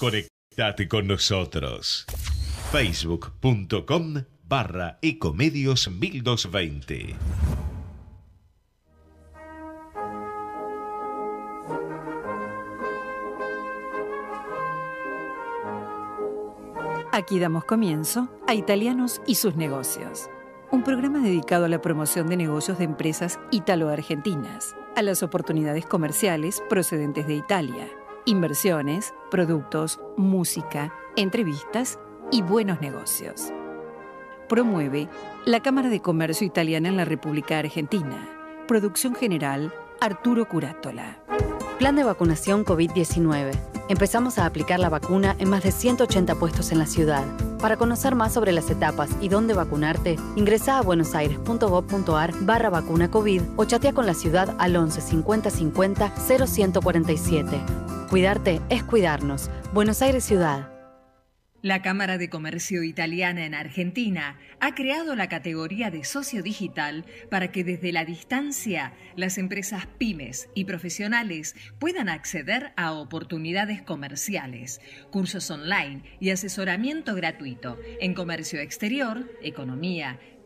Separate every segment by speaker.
Speaker 1: Conectate con nosotros. Facebook.com barra Ecomedios 1220.
Speaker 2: Aquí damos comienzo a Italianos y sus negocios, un programa dedicado a la promoción de negocios de empresas italo-argentinas, a las oportunidades comerciales procedentes de Italia, inversiones, productos, música, entrevistas y buenos negocios promueve la Cámara de Comercio Italiana en la República Argentina. Producción general, Arturo Curátola.
Speaker 3: Plan de vacunación COVID-19. Empezamos a aplicar la vacuna en más de 180 puestos en la ciudad. Para conocer más sobre las etapas y dónde vacunarte, ingresa a buenosaires.gov.ar barra vacuna COVID o chatea con la ciudad al 11 50 50 0147. Cuidarte es cuidarnos. Buenos Aires Ciudad.
Speaker 2: La Cámara de Comercio Italiana en Argentina ha creado la categoría de socio digital para que desde la distancia las empresas pymes y profesionales puedan acceder a oportunidades comerciales, cursos online y asesoramiento gratuito en comercio exterior, economía,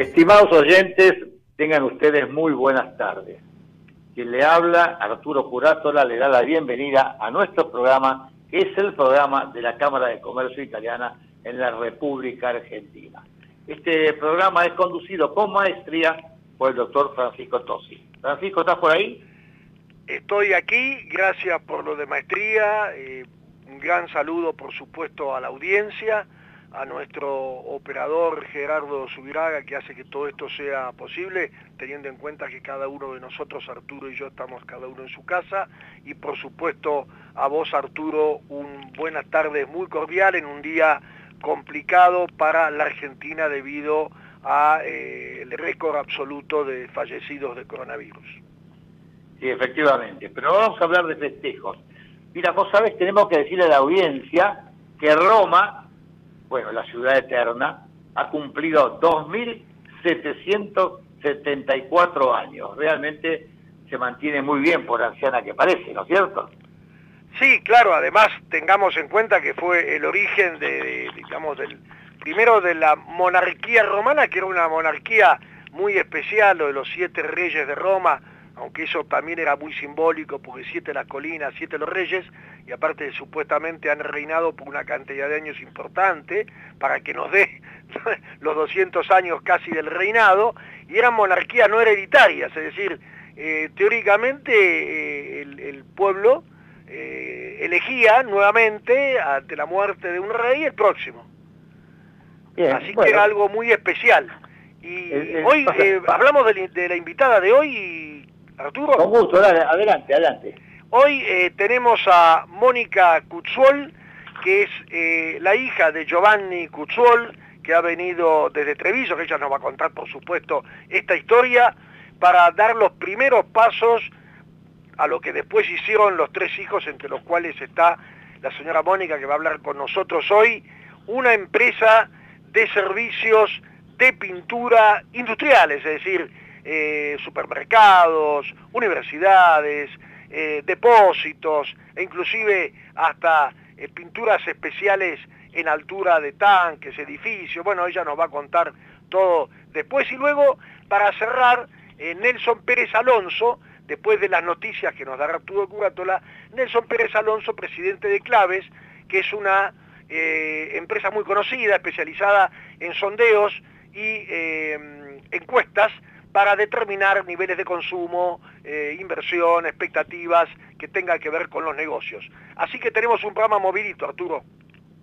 Speaker 4: Estimados oyentes, tengan ustedes muy buenas tardes. Quien le habla, Arturo Curátola, le da la bienvenida a nuestro programa, que es el programa de la Cámara de Comercio Italiana en la República Argentina. Este programa es conducido con maestría por el doctor Francisco Tosi. Francisco, ¿estás por ahí?
Speaker 5: Estoy aquí, gracias por lo de maestría, eh, un gran saludo por supuesto a la audiencia a nuestro operador Gerardo Subiraga que hace que todo esto sea posible, teniendo en cuenta que cada uno de nosotros, Arturo y yo, estamos cada uno en su casa. Y por supuesto a vos, Arturo, un buenas tardes muy cordial en un día complicado para la Argentina debido al eh, récord absoluto de fallecidos de coronavirus.
Speaker 4: Sí, efectivamente, pero vamos a hablar de festejos. Mira, vos sabés, tenemos que decirle a la audiencia que Roma bueno, la ciudad eterna, ha cumplido 2.774 años. Realmente se mantiene muy bien por anciana que parece, ¿no es cierto?
Speaker 5: Sí, claro, además tengamos en cuenta que fue el origen de, digamos, del primero de la monarquía romana, que era una monarquía muy especial, lo de los siete reyes de Roma, aunque eso también era muy simbólico, porque siete las colinas, siete los reyes, y aparte supuestamente han reinado por una cantidad de años importante, para que nos dé los 200 años casi del reinado, y eran monarquías no hereditarias, es decir, eh, teóricamente eh, el, pueblo eh, elegía nuevamente, ante la muerte de un rey, el próximo. Así que era algo muy especial. Y hoy hablamos de la invitada de hoy
Speaker 4: Arturo. Con gusto, adelante, adelante.
Speaker 5: Hoy eh, tenemos a Mónica Cuzzuol, que es eh, la hija de Giovanni Cuzzuol, que ha venido desde Treviso, que ella nos va a contar, por supuesto, esta historia, para dar los primeros pasos a lo que después hicieron los tres hijos, entre los cuales está la señora Mónica, que va a hablar con nosotros hoy, una empresa de servicios de pintura industriales, es decir, eh, supermercados, universidades, eh, depósitos e inclusive hasta eh, pinturas especiales en altura de tanques, edificios. Bueno, ella nos va a contar todo después. Y luego, para cerrar, Nelson Pérez Alonso, después de las noticias que nos da Arturo Curatola, Nelson Pérez Alonso, presidente de Claves, que es una empresa muy conocida, especializada en sondeos y encuestas para determinar niveles de consumo, eh, inversión, expectativas que tengan que ver con los negocios. Así que tenemos un programa movilito, Arturo.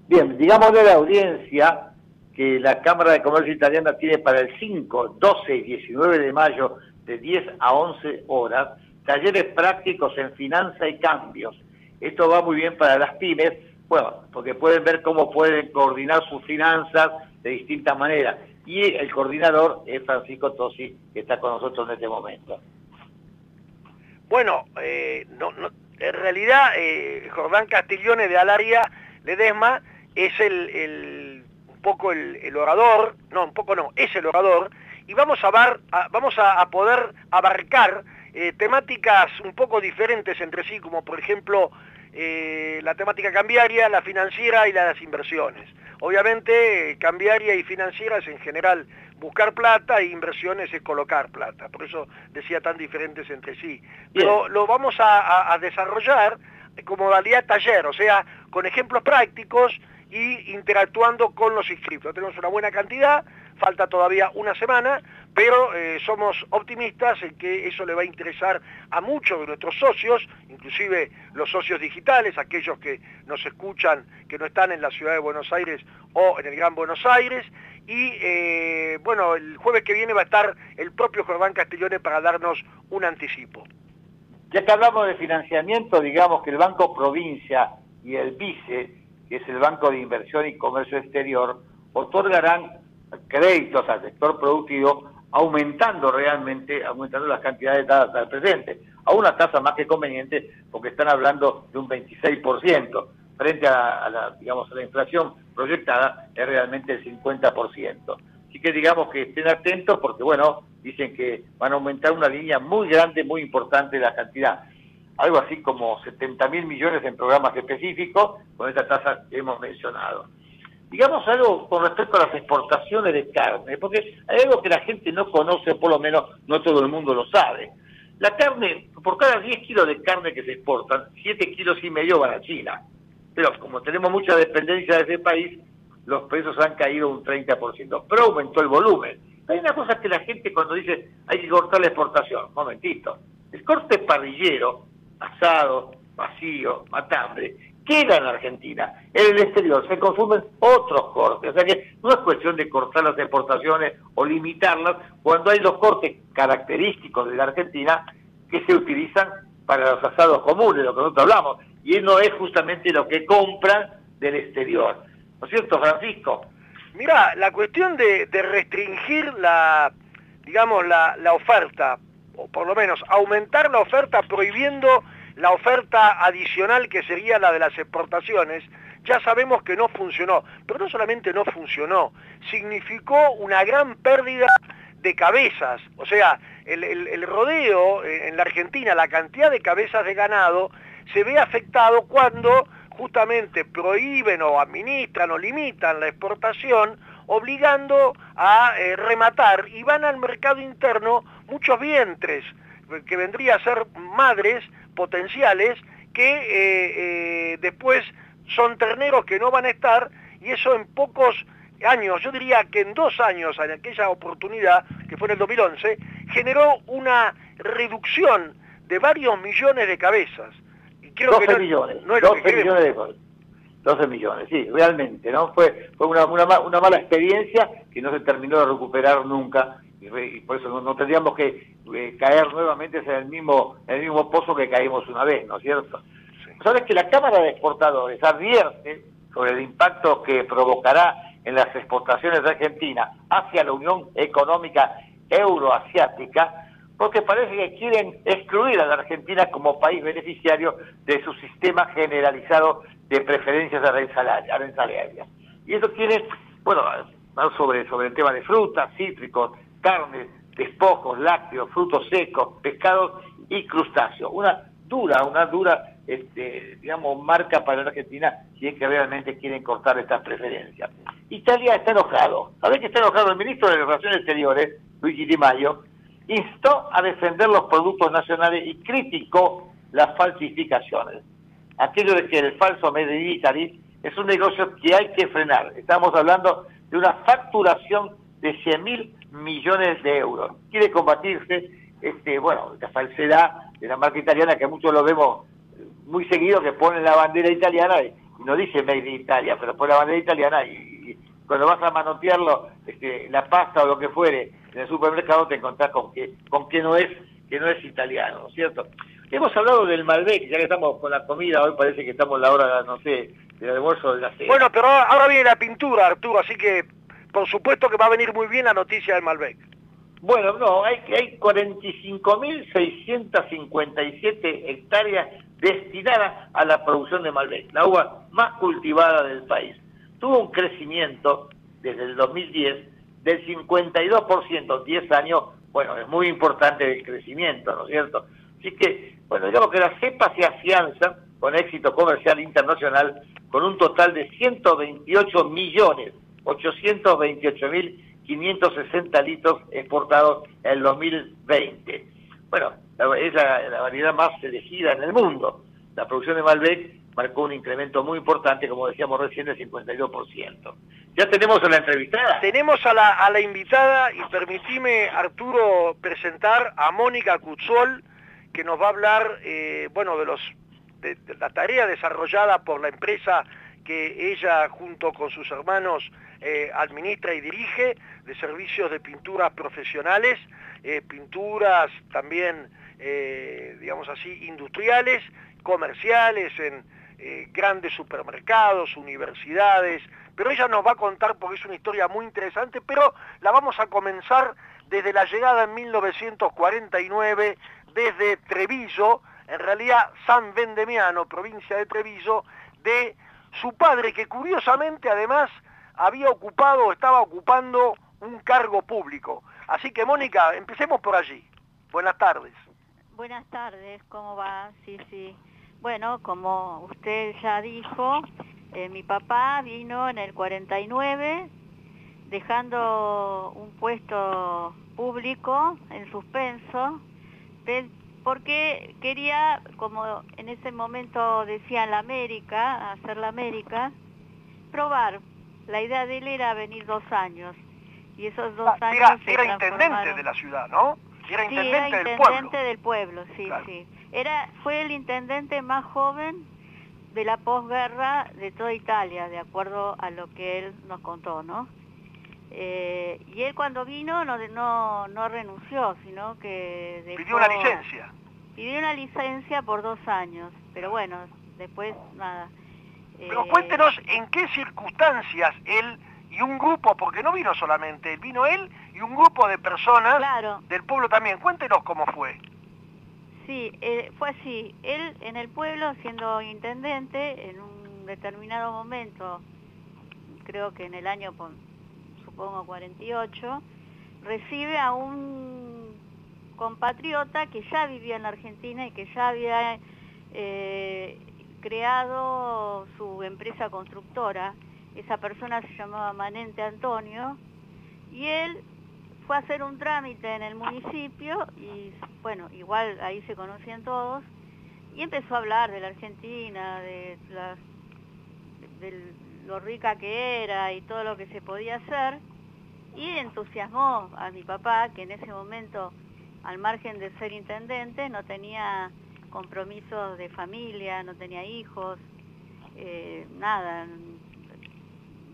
Speaker 4: Bien, digámosle a la audiencia que la Cámara de Comercio Italiana tiene para el 5, 12 y 19 de mayo de 10 a 11 horas talleres prácticos en finanza y cambios Esto va muy bien para las pymes, bueno, porque pueden ver cómo pueden coordinar sus finanzas de distintas maneras. Y el coordinador es Francisco Tosi, que está con nosotros en este momento.
Speaker 5: Bueno, eh, en realidad eh, Jordán Castiglione de Alaria Ledesma es el, un poco el, orador, no, un poco no, es el orador, y vamos a, vamos a, poder abarcar eh, temáticas un poco diferentes entre sí, como por ejemplo la temática cambiaria, la financiera y las inversiones. Obviamente, cambiaria y financiera es en general buscar plata e inversiones es colocar plata. Por eso decía tan diferentes entre sí. Pero lo vamos a, desarrollar como modalidad taller, o sea, con ejemplos prácticos y interactuando con los inscriptos. Tenemos una buena cantidad, falta todavía una semana, pero eh, somos optimistas en que eso le va a interesar a muchos de nuestros socios, inclusive los socios digitales, aquellos que nos escuchan, que no están en la ciudad de Buenos Aires o en el Gran Buenos Aires, y eh, bueno, el jueves que viene va a estar el propio Jordán Castellone para darnos un anticipo.
Speaker 4: Ya que hablamos de financiamiento, digamos que el Banco Provincia y el BICE, que es el Banco de Inversión y Comercio Exterior, otorgarán créditos al sector productivo aumentando realmente, aumentando las cantidades dadas al presente, a una tasa más que conveniente porque están hablando de un 26%, frente a, la, digamos, a la inflación proyectada es realmente el 50%. Así que digamos que estén atentos porque, bueno, dicen que van a aumentar una línea muy grande, muy importante la cantidad. Algo así como 70 mil millones en programas específicos con esta tasa que hemos mencionado digamos algo con respecto a las exportaciones de carne, porque hay algo que la gente no conoce, por lo menos no todo el mundo lo sabe. La carne, por cada 10 kilos de carne que se exportan, 7 kilos y medio van a China. Pero como tenemos mucha dependencia de ese país, los precios han caído un 30%, pero aumentó el volumen. Hay una cosa que la gente cuando dice hay que cortar la exportación, momentito, el corte parrillero, asado, vacío, matambre, queda en Argentina. En el exterior se consumen otros cortes. O sea que no es cuestión de cortar las exportaciones o limitarlas cuando hay los cortes característicos de la Argentina que se utilizan para los asados comunes, de lo que nosotros hablamos. Y no es justamente lo que compran del exterior. ¿No es cierto, Francisco?
Speaker 5: Mira, la cuestión de, restringir la, digamos, la, la oferta, o por lo menos aumentar la oferta prohibiendo la oferta adicional que sería la de las exportaciones, ya sabemos que no funcionó, pero no solamente no funcionó, significó una gran pérdida de cabezas, o sea, el, rodeo eh, en la Argentina, la cantidad de cabezas de ganado, se ve afectado cuando justamente prohíben o administran o limitan la exportación, obligando a eh, rematar y van al mercado interno muchos vientres, que vendría a ser madres potenciales que eh, eh, después son terneros que no van a estar y eso en pocos años, yo diría que en dos años, en aquella oportunidad, que fue en el 2011, generó una reducción de varios millones de cabezas.
Speaker 4: Y creo 12 millones, 12 millones de 12 millones, sí, realmente, ¿no? Fue, fue una, una, una mala experiencia que no se terminó de recuperar nunca y, por eso no, tendríamos que eh, caer nuevamente en el mismo en el mismo pozo que caímos una vez, ¿no es cierto? Sabes que la Cámara de Exportadores advierte sobre el impacto que provocará en las exportaciones de Argentina hacia la Unión Económica Euroasiática, porque parece que quieren excluir a la Argentina como país beneficiario de su sistema generalizado de preferencias arancelarias. Y eso tiene, bueno, sobre, sobre el tema de frutas, cítricos, carnes, despojos, lácteos, frutos secos, pescados y crustáceos. Una dura, una dura, este, digamos, marca para la Argentina si es que realmente quieren cortar estas preferencias. Italia está enojado. ¿Sabés que está enojado? El ministro de Relaciones Exteriores, Luigi Di Maio, instó a defender los productos nacionales y criticó las falsificaciones. Aquello de que el falso Made in Italy es un negocio que hay que frenar. Estamos hablando de una facturación de 100 mil millones de euros. Quiere combatirse, este, bueno, la falsedad de la marca italiana, que muchos lo vemos muy seguido, que ponen la bandera italiana y, no dice Made in Italia, pero pone la bandera italiana y, cuando vas a manotearlo, este, la pasta o lo que fuere, en el supermercado te encontrás con que, con que no es que no es italiano, ¿no es cierto? Hemos hablado del Malbec, ya que estamos con la comida, hoy parece que estamos en la hora, no sé, del almuerzo de la cena.
Speaker 5: Bueno, pero ahora viene la pintura, Arturo, así que por supuesto que va a venir muy bien la noticia del Malbec.
Speaker 4: Bueno, no, hay, hay 45.657 hectáreas destinadas a la producción de Malbec, la uva más cultivada del país. Tuvo un crecimiento desde el 2010 del 52%, 10 años, bueno, es muy importante el crecimiento, ¿no es cierto? Así que, bueno, digamos que la cepa se afianza con éxito comercial internacional con un total de 128 millones 828 mil 560 litros exportados en el 2020. Bueno, es la, variedad más elegida en el mundo. La producción de Malbec marcó un incremento muy importante, como decíamos recién, del 52%. ¿Ya tenemos a la entrevistada?
Speaker 5: Tenemos a la, a la invitada y permitime, Arturo, presentar a Mónica Cutzol, que nos va a hablar, eh, bueno, de, los, de la tarea desarrollada por la empresa que ella junto con sus hermanos eh, administra y dirige de servicios de pinturas profesionales, eh, pinturas también, eh, digamos así, industriales, comerciales, en grandes supermercados, universidades, pero ella nos va a contar porque es una historia muy interesante, pero la vamos a comenzar desde la llegada en 1949, desde Treviso, en realidad San Vendemiano, provincia de Treviso, de su padre, que curiosamente además había ocupado, estaba ocupando un cargo público. Así que Mónica, empecemos por allí. Buenas tardes.
Speaker 6: Buenas tardes, ¿cómo va? Sí, sí. Bueno, como usted ya dijo, eh, mi papá vino en el 49 dejando un puesto público en suspenso porque quería, como en ese momento decían la América, hacer la América, probar. La idea de él era venir dos años. Y esos dos
Speaker 5: ah,
Speaker 6: años
Speaker 5: Era, intendente de la ciudad, ¿no?
Speaker 6: Era intendente, del pueblo. del pueblo, sí, sí. Era, fue el intendente más joven de la posguerra de toda Italia, de acuerdo a lo que él nos contó, ¿no? Eh, y él cuando vino no, no, no renunció, sino que...
Speaker 5: pidió una licencia.
Speaker 6: Pidió una licencia por dos años, pero bueno, después nada.
Speaker 5: Pero eh, cuéntenos en qué circunstancias él y un grupo, porque no vino solamente él, vino él y un grupo de personas del pueblo también. Cuéntenos cómo fue.
Speaker 6: Sí, eh, fue así. Él en el pueblo, siendo intendente, en un determinado momento, creo que en el año supongo 48, recibe a un compatriota que ya vivía en la Argentina y que ya había eh, creado su empresa constructora. Esa persona se llamaba Manente Antonio y él fue a hacer un trámite en el municipio y bueno, igual ahí se conocían todos y empezó a hablar de la Argentina, de la, del lo rica que era y todo lo que se podía hacer, y entusiasmó a mi papá, que en ese momento, al margen de ser intendente, no tenía compromisos de familia, no tenía hijos, eh, nada.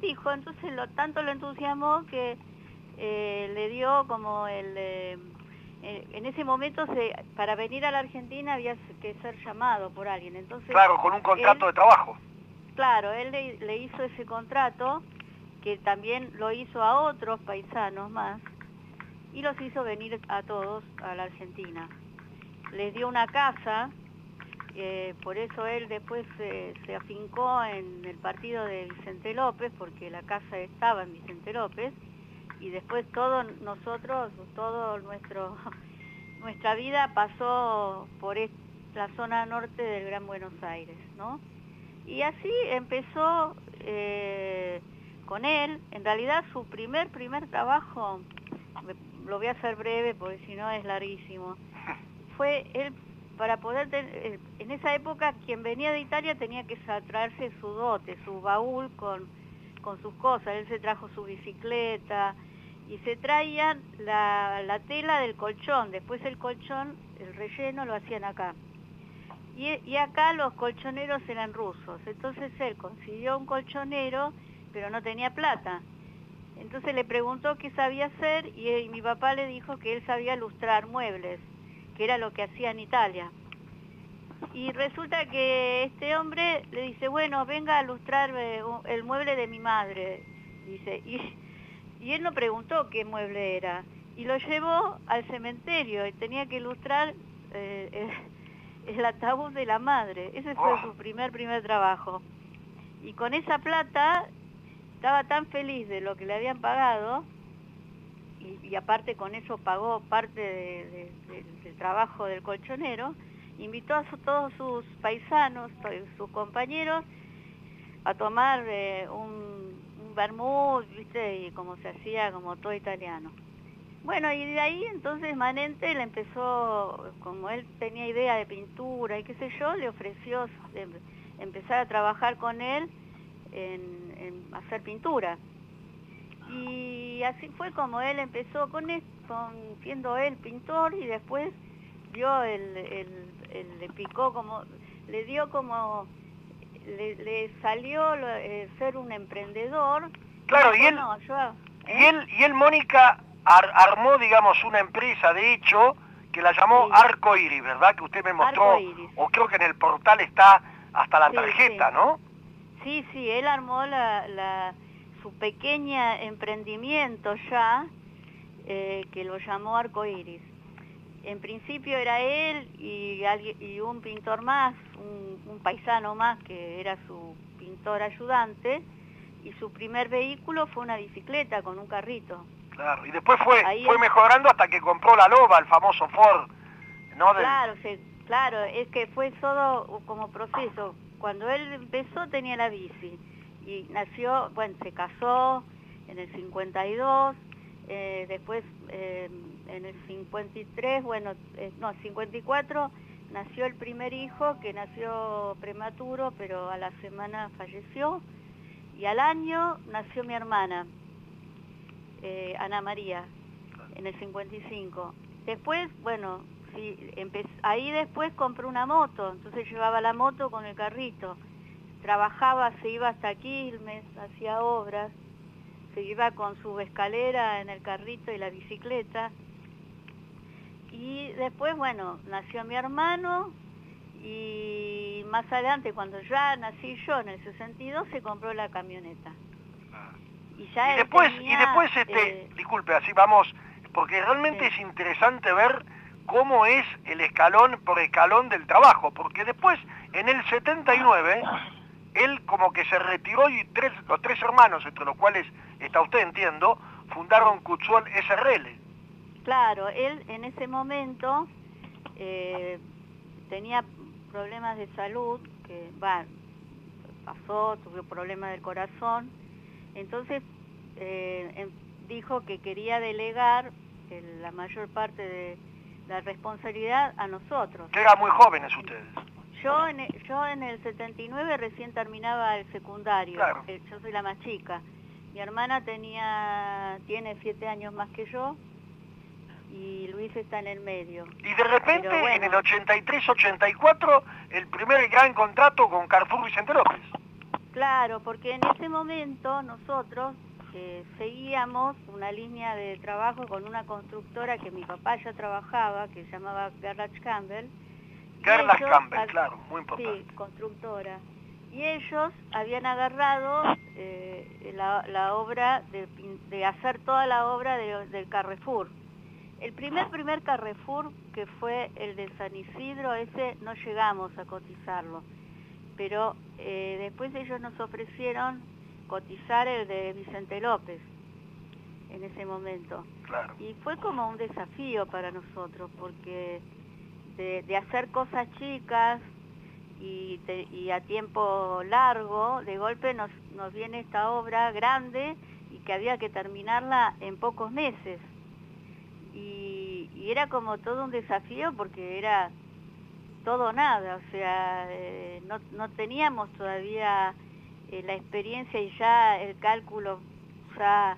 Speaker 6: Dijo, entonces lo, tanto lo entusiasmó que eh, le dio como el... Eh, en ese momento se, para venir a la Argentina había que ser llamado por alguien. Entonces,
Speaker 5: claro, con un contrato de trabajo.
Speaker 6: Claro, él le, hizo ese contrato, que también lo hizo a otros paisanos más, y los hizo venir a todos a la Argentina. Les dio una casa, eh, por eso él después se afincó en el partido de Vicente López, porque la casa estaba en Vicente López, y después todos nosotros, todo nuestro, nuestra vida pasó por la zona norte del Gran Buenos Aires, ¿no? Y así empezó eh, con él. En realidad su primer, primer trabajo, lo voy a hacer breve porque si no es larguísimo, fue él para poder tener, en esa época quien venía de Italia tenía que traerse su dote, su baúl con, con sus cosas. Él se trajo su bicicleta y se traían la, la tela del colchón. Después el colchón, el relleno lo hacían acá. Y, acá los colchoneros eran rusos. Entonces él consiguió un colchonero, pero no tenía plata. Entonces le preguntó qué sabía hacer y, mi papá le dijo que él sabía lustrar muebles, que era lo que hacía en Italia. Y resulta que este hombre le dice, bueno, venga a lustrar eh, el mueble de mi madre. Dice, y, y él no preguntó qué mueble era. Y lo llevó al cementerio y tenía que ilustrar eh, el, ataúd de la madre. Ese fue oh. su primer, primer trabajo. Y con esa plata estaba tan feliz de lo que le habían pagado y, aparte con eso pagó parte del trabajo del colchonero, invitó a todos sus paisanos, sus compañeros, a tomar eh, un, un ¿viste? Y como se hacía, como todo italiano. Bueno, y de ahí entonces Manente le empezó, como él tenía idea de pintura y qué sé yo, le ofreció em, empezar a trabajar con él en hacer pintura. Y así fue como él empezó con, siendo él pintor y después vio el, le picó como, le dio como, le, salió eh, ser un emprendedor.
Speaker 5: Claro, y, él, ¿eh? y él, y él, Mónica, armó, digamos, una empresa, de hecho, que la llamó Arco Iris, ¿verdad? Que usted me mostró, o creo que en el portal está hasta la tarjeta, ¿no?
Speaker 6: Sí, sí, él armó la su pequeña emprendimiento ya, eh, que lo llamó Arco Iris. En principio era él y, y un pintor más, un, paisano más que era su pintor ayudante, y su primer vehículo fue una bicicleta con un carrito.
Speaker 5: Claro, y después fue, fue mejorando hasta que compró la Loba, el famoso Ford, ¿no?
Speaker 6: Claro, claro, es que fue todo como proceso. Cuando él empezó tenía la bici y nació, bueno, se casó en el 52, eh, después eh, en el 53, bueno, eh, no, 54 nació el primer hijo que nació prematuro, pero a la semana falleció, y al año nació mi hermana, Ana María, en el 55. Después, bueno, ahí después compró una moto, entonces llevaba la moto con el carrito trabajaba, se iba hasta Quilmes, hacía obras, se iba con su escalera en el carrito y la bicicleta. Y después, bueno, nació mi hermano y más adelante, cuando ya nací yo en el 62, se compró la camioneta.
Speaker 5: Y, ya después, y después este, eh, disculpe, así vamos, porque realmente es interesante ver cómo es el escalón por escalón del trabajo, porque después, en el 79, él como que se retiró y tres, los tres hermanos, entre los cuales está usted, entiendo, fundaron Cuchuol SRL.
Speaker 6: Claro, él en ese momento eh, tenía problemas de salud, que va, pasó, tuvo problemas del corazón, entonces eh, em, dijo que quería delegar la mayor parte de la responsabilidad a nosotros.
Speaker 5: Que eran muy jóvenes ustedes.
Speaker 6: Yo en, el, yo en el 79 recién terminaba el secundario, eh, yo soy la más chica. Mi hermana tenía, tiene siete años más que yo y Luis está en el medio.
Speaker 5: Y de repente, en el 83-84, el primer gran contrato con Carrefour Vicente López.
Speaker 6: Claro, porque en ese momento nosotros eh, seguíamos una línea de trabajo con una constructora que mi papá ya trabajaba, que se llamaba Garage Campbell,
Speaker 5: Carla Campbell, claro, muy importante.
Speaker 6: Sí, constructora. Y ellos habían agarrado eh, la, obra de, hacer toda la obra del Carrefour. El primer primer Carrefour, que fue el de San Isidro, ese no llegamos a cotizarlo. Pero eh, después ellos nos ofrecieron cotizar el de Vicente López en ese momento.
Speaker 5: Claro.
Speaker 6: Y fue como un desafío para nosotros, porque de, hacer cosas chicas y, a tiempo largo, de golpe nos, nos viene esta obra grande y que había que terminarla en pocos meses. Y, era como todo un desafío porque era todo nada, o sea, eh, no, no, teníamos todavía eh, la experiencia y ya el cálculo ya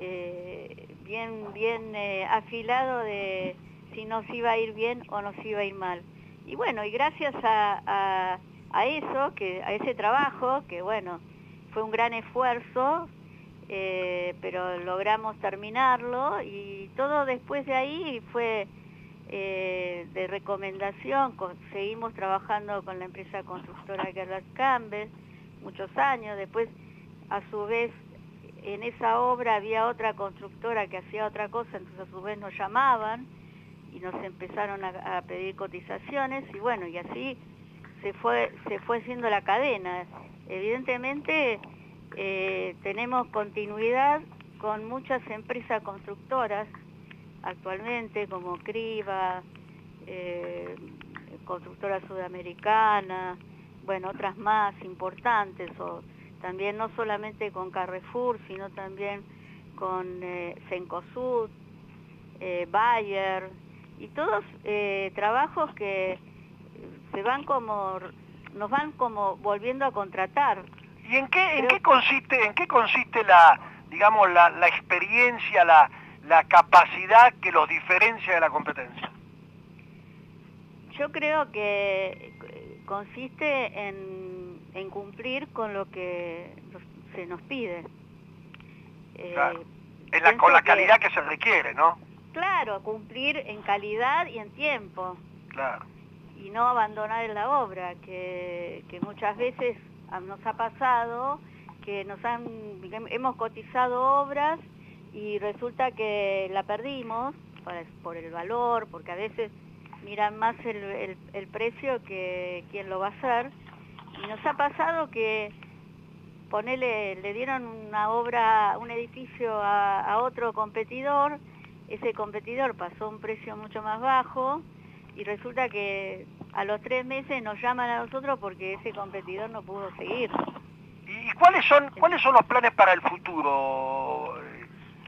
Speaker 6: eh, bien, bien afilado de si nos iba a ir bien o nos iba a ir mal. Y bueno, y gracias a, eso, que, a ese trabajo, que bueno, fue un gran esfuerzo, pero logramos terminarlo y todo después de ahí fue eh, de recomendación, seguimos trabajando con la empresa constructora Gerard Campbell muchos años, después a su vez en esa obra había otra constructora que hacía otra cosa, entonces a su vez nos llamaban y nos empezaron a, pedir cotizaciones y bueno, y así se fue, se fue haciendo la cadena. Evidentemente eh, tenemos continuidad con muchas empresas constructoras actualmente, como Criba, eh, Constructora Sudamericana, bueno, otras más importantes, o también no solamente con Carrefour, sino también con eh, Cencosud, eh, Bayer, y todos eh, trabajos que se van como, nos van como volviendo a contratar.
Speaker 5: ¿Y en qué, en qué consiste, en qué consiste la, digamos, la, la experiencia, la, la capacidad que los diferencia de la competencia?
Speaker 6: Yo creo que consiste en, en cumplir con lo que se nos pide.
Speaker 5: Eh, la, con la calidad que, se requiere, ¿no?
Speaker 6: Claro, cumplir en calidad y en tiempo.
Speaker 5: Claro.
Speaker 6: Y no abandonar la obra, que, que muchas veces nos ha pasado que nos han, hemos cotizado obras y resulta que la perdimos por el valor, porque a veces miran más el, el, precio que quien lo va a hacer. Y nos ha pasado que ponele, le dieron una obra, un edificio a, a, otro competidor, ese competidor pasó un precio mucho más bajo y resulta que a los tres meses nos llaman a nosotros porque ese competidor no pudo seguir.
Speaker 5: ¿Y cuáles son, cuáles son los planes para el futuro?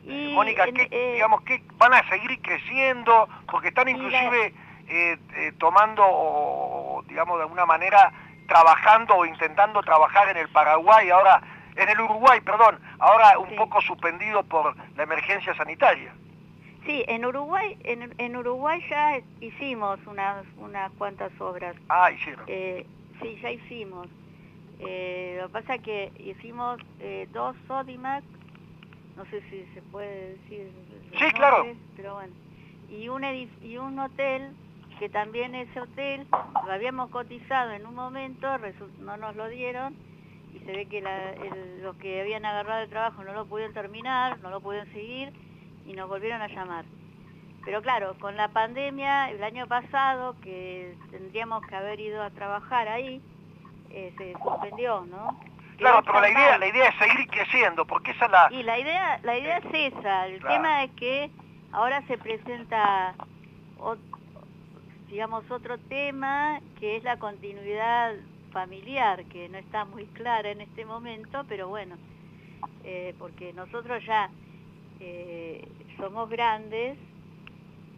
Speaker 5: Mónica, eh, digamos, que van a seguir creciendo? Porque están inclusive eh, eh, tomando, digamos, de alguna manera, trabajando o intentando trabajar en el Paraguay, ahora, en el Uruguay, perdón, ahora un poco suspendido por la emergencia sanitaria.
Speaker 6: Sí, en Uruguay, en, Uruguay ya hicimos unas, unas cuantas obras.
Speaker 5: Ah, hicieron.
Speaker 6: sí, ya hicimos. lo que pasa es que hicimos dos Sodimac no sé si se puede decir.
Speaker 5: Sí, claro.
Speaker 6: Pero bueno. Y un, y un hotel, que también ese hotel lo habíamos cotizado en un momento, no nos lo dieron, y se ve que los que habían agarrado el trabajo no lo pudieron terminar, no lo pudieron seguir, y nos volvieron a llamar. Pero claro, con la pandemia, el año pasado, que tendríamos que haber ido a trabajar ahí, eh, se suspendió, ¿no?
Speaker 5: Claro, pero la idea, la idea es seguir creciendo, porque esa es la...
Speaker 6: Y la idea, la idea es esa, el tema es que ahora se presenta, digamos, otro tema, que es la continuidad familiar, que no está muy clara en este momento, pero bueno, eh, porque nosotros ya eh, somos grandes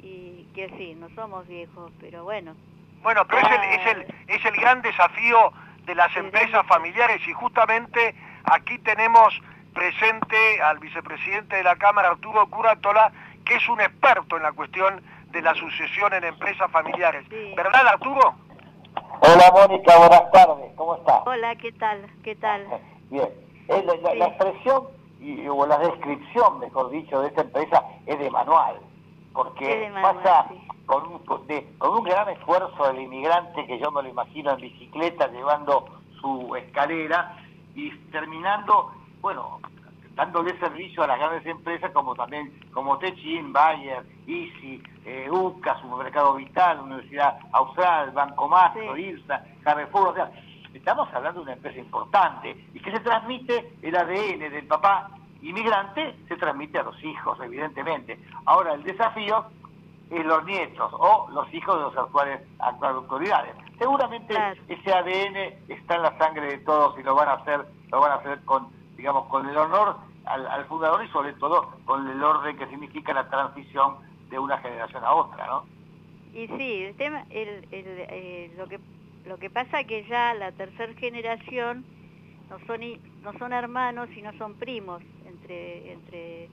Speaker 6: y que sí, no somos viejos, pero bueno.
Speaker 5: Bueno, pero es el, es el, es el gran desafío de las empresas familiares y justamente aquí tenemos presente al vicepresidente de la Cámara, Arturo Curatola, que es un experto en la cuestión de la sucesión en empresas familiares. ¿Verdad, Arturo?
Speaker 4: Hola, Mónica, buenas tardes, ¿cómo estás?
Speaker 6: Hola, ¿qué tal? ¿Qué tal?
Speaker 4: Bien, la, expresión y, o la descripción, mejor dicho, de esta empresa es de manual, porque pasa con un, con un gran esfuerzo del inmigrante que yo me lo imagino en bicicleta llevando su escalera y terminando, bueno, dándole servicio a las grandes empresas como también como Techin, Bayer, Easy, eh, UCA, Supermercado Vital, Universidad Austral, Banco Más, IRSA, Carrefour, o sea, estamos hablando de una empresa importante y que se transmite el ADN del papá inmigrante, se transmite a los hijos, evidentemente. Ahora, el desafío es los nietos o los hijos de los actuales, actuales autoridades. Seguramente ese ADN está en la sangre de todos y lo van a hacer, lo van a hacer con, digamos, con el honor al, fundador y sobre todo con el orden que significa la transición de una generación a otra, ¿no?
Speaker 6: Y sí, el tema, el, eh, lo que lo que pasa es que ya la tercera generación no son no son hermanos y no son primos entre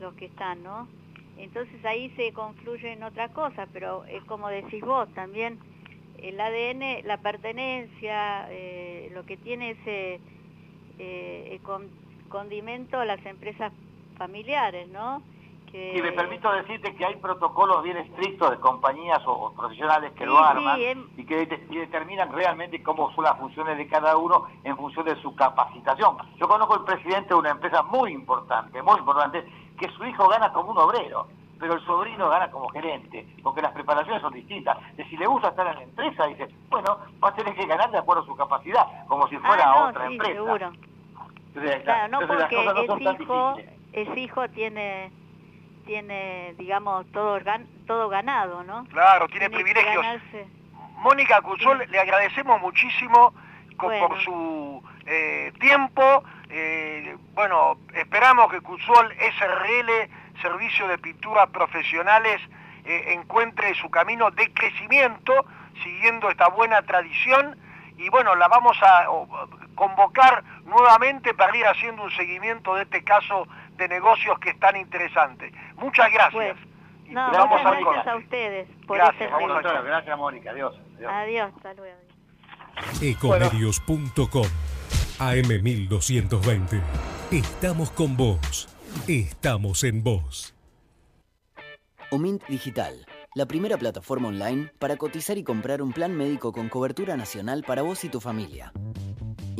Speaker 6: los que están, ¿no? Entonces ahí se confluyen otras cosas, pero es como decís vos, también el ADN, la pertenencia, eh, lo que tiene ese eh, condimento a las empresas familiares, ¿no?
Speaker 4: Y me permito decirte que hay protocolos bien estrictos de compañías o, profesionales que lo arman y que determinan realmente cómo son las funciones de cada uno en función de su capacitación. Yo conozco el presidente de una empresa muy importante, muy importante, que su hijo gana como un obrero, pero el sobrino gana como gerente, porque las preparaciones son distintas. De si le gusta estar en la empresa, dice, bueno, va a tener que ganar de acuerdo a su capacidad, como si fuera
Speaker 6: ah,
Speaker 4: otra empresa.
Speaker 6: Seguro. claro, no porque el hijo, el hijo tiene tiene, digamos, todo, todo ganado, ¿no?
Speaker 5: Claro, tiene, privilegios. Mónica Cusol, le agradecemos muchísimo por su eh, tiempo. Eh, bueno, esperamos que Cusol SRL, Servicio de Pinturas Profesionales, eh, encuentre su camino de crecimiento, siguiendo esta buena tradición. Y bueno, la vamos a convocar nuevamente para ir haciendo un seguimiento de este caso de negocios que es tan interesante. Muchas gracias.
Speaker 6: no, muchas gracias a ustedes por
Speaker 4: gracias, gracias Mónica, adiós.
Speaker 6: Adiós, hasta luego.
Speaker 1: Ecomedios.com AM1220. Estamos con vos. Estamos en vos.
Speaker 7: Omint Digital, la primera plataforma online para cotizar y comprar un plan médico con cobertura nacional para vos y tu familia.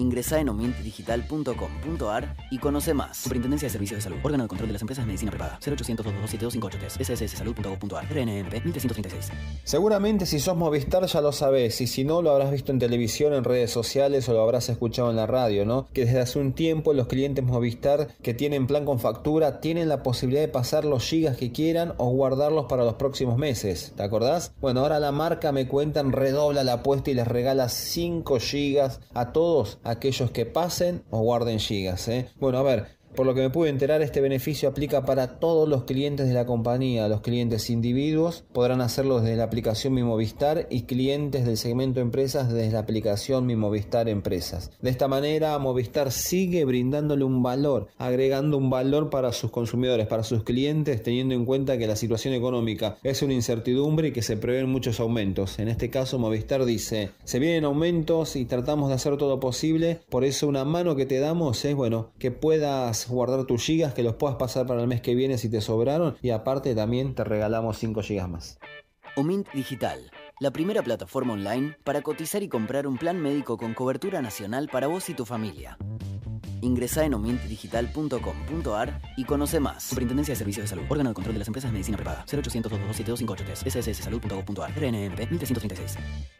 Speaker 7: Ingresa en omintdigital.com.ar y conoce más. Superintendencia de Servicios de Salud. Órgano de control de las empresas de medicina prepaga. 0800 227 SSSsalud.gov.ar. RNMP 1336.
Speaker 8: Seguramente si sos Movistar ya lo sabés y si no lo habrás visto en televisión, en redes sociales o lo habrás escuchado en la radio, ¿no? Que desde hace un tiempo los clientes Movistar que tienen plan con factura tienen la posibilidad de pasar los gigas que quieran o guardarlos para los próximos meses. ¿Te acordás? Bueno, ahora la marca me cuentan redobla la apuesta y les regala 5 gigas a todos aquellos que pasen o guarden gigas. ¿eh? Bueno, a ver, por lo que me pude enterar, este beneficio aplica para todos los clientes de la compañía. Los clientes individuos podrán hacerlo desde la aplicación Mi Movistar y clientes del segmento empresas desde la aplicación Mi Movistar Empresas. De esta manera, Movistar sigue brindándole un valor, agregando un valor para sus consumidores, para sus clientes, teniendo en cuenta que la situación económica es una incertidumbre y que se prevén muchos aumentos. En este caso, Movistar dice, se vienen aumentos y tratamos de hacer todo posible, por eso una mano que te damos es, bueno, que puedas guardar tus gigas, que los puedas pasar para el mes que viene si te sobraron y aparte también te regalamos 5 gigas más.
Speaker 7: Omint Digital, la primera plataforma online para cotizar y comprar un plan médico con cobertura nacional para vos y tu familia. Ingresa en omintdigital.com.ar y conoce más. Superintendencia de Servicios de Salud. Órgano de control de las empresas de medicina prepaga. 0800 227 SSSsalud.gov.ar. RNMP 1336.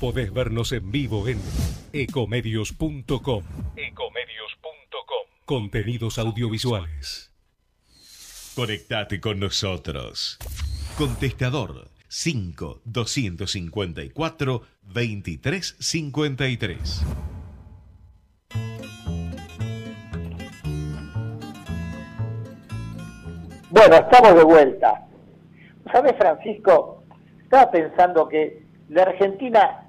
Speaker 1: Podés vernos en vivo en ecomedios.com. Ecomedios.com. Contenidos audiovisuales. Conectate con nosotros. Contestador 5 254 2353.
Speaker 4: Bueno, estamos de vuelta. ¿Sabes, Francisco? Estaba pensando que la Argentina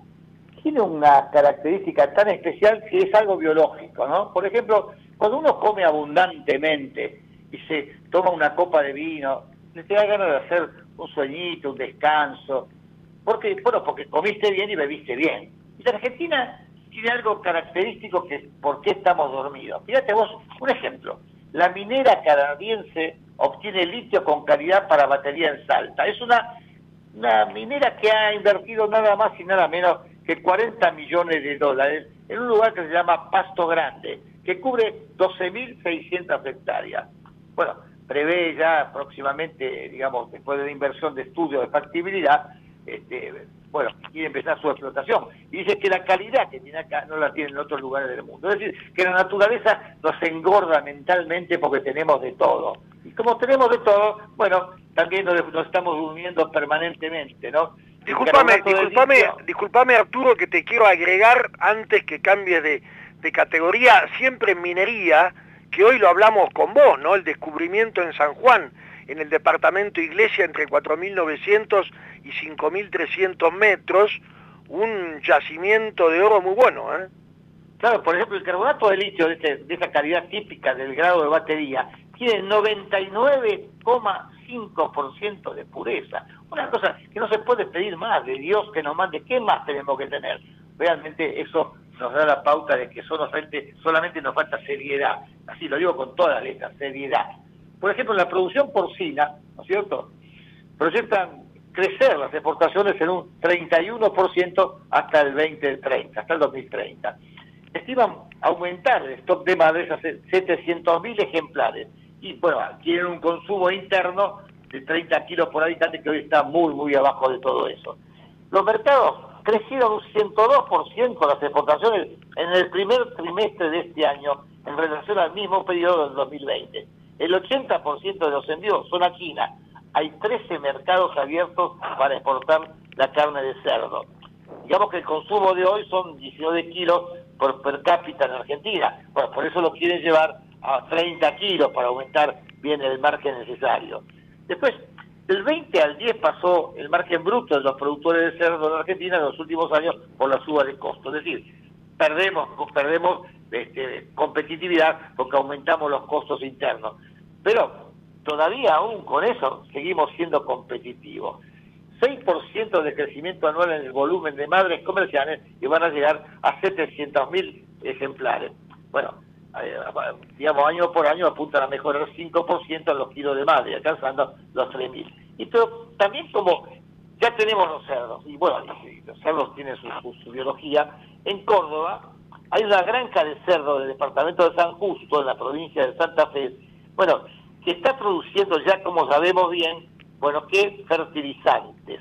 Speaker 4: tiene una característica tan especial que es algo biológico, ¿no? Por ejemplo, cuando uno come abundantemente y se toma una copa de vino, le te da ganas de hacer un sueñito, un descanso, porque bueno, porque comiste bien y bebiste bien. Y la Argentina tiene algo característico que es por qué estamos dormidos. Fíjate vos, un ejemplo, la minera canadiense obtiene litio con calidad para batería en Salta. Es una una minera que ha invertido nada más y nada menos que 40 millones de dólares en un lugar que se llama Pasto Grande, que cubre 12.600 hectáreas. Bueno, prevé ya próximamente, digamos, después de la inversión de estudio de factibilidad, este, bueno, quiere empezar su explotación. Y dice que la calidad que tiene acá no la tiene en otros lugares del mundo. Es decir, que la naturaleza nos engorda mentalmente porque tenemos de todo. Y como tenemos de todo, bueno, también nos, estamos durmiendo permanentemente, ¿no?
Speaker 5: Disculpame, disculpame, disculpame Arturo que te quiero agregar antes que cambies de, de categoría, siempre en minería, que hoy lo hablamos con vos, ¿no? El descubrimiento en San Juan en el departamento Iglesia entre 4.900 y 5.300 metros, un yacimiento de oro muy bueno. ¿eh?
Speaker 4: Claro, por ejemplo, el carbonato de litio de, de esa calidad típica del grado de batería tiene 99,5% de pureza. Una cosa que no se puede pedir más de Dios que nos mande. ¿Qué más tenemos que tener? Realmente eso nos da la pauta de que solamente, solamente nos falta seriedad. Así lo digo con todas las letras, seriedad. Por ejemplo, la producción porcina, ¿no es cierto? Proyectan crecer las exportaciones en un 31% hasta el 2030, hasta el 2030. Estiman aumentar el stock de madres a 700.000 ejemplares y, bueno, tienen un consumo interno de 30 kilos por habitante que hoy está muy, muy abajo de todo eso. Los mercados crecieron un 102% las exportaciones en el primer trimestre de este año en relación al mismo periodo del 2020. El 80% de los envíos son a China. Hay 13 mercados abiertos para exportar la carne de cerdo. Digamos que el consumo de hoy son 19 kilos por per cápita en Argentina. Bueno, por eso lo quieren llevar a 30 kilos para aumentar bien el margen necesario. Después, del 20 al 10 pasó el margen bruto de los productores de cerdo en Argentina en los últimos años por la suba de costo. Es decir, perdemos, perdemos este, competitividad porque aumentamos los costos internos. Pero todavía aún con eso seguimos siendo competitivos. 6% de crecimiento anual en el volumen de madres comerciales y van a llegar a 700.000 ejemplares. Bueno, digamos, año por año apuntan a mejorar 5% en los kilos de madre, alcanzando los 3.000. Y pero también como ya tenemos los cerdos, y bueno, los cerdos tienen su, biología, en Córdoba hay una granja de cerdos del departamento de San Justo, en la provincia de Santa Fe, bueno, que está produciendo ya, como sabemos bien, bueno, que fertilizantes.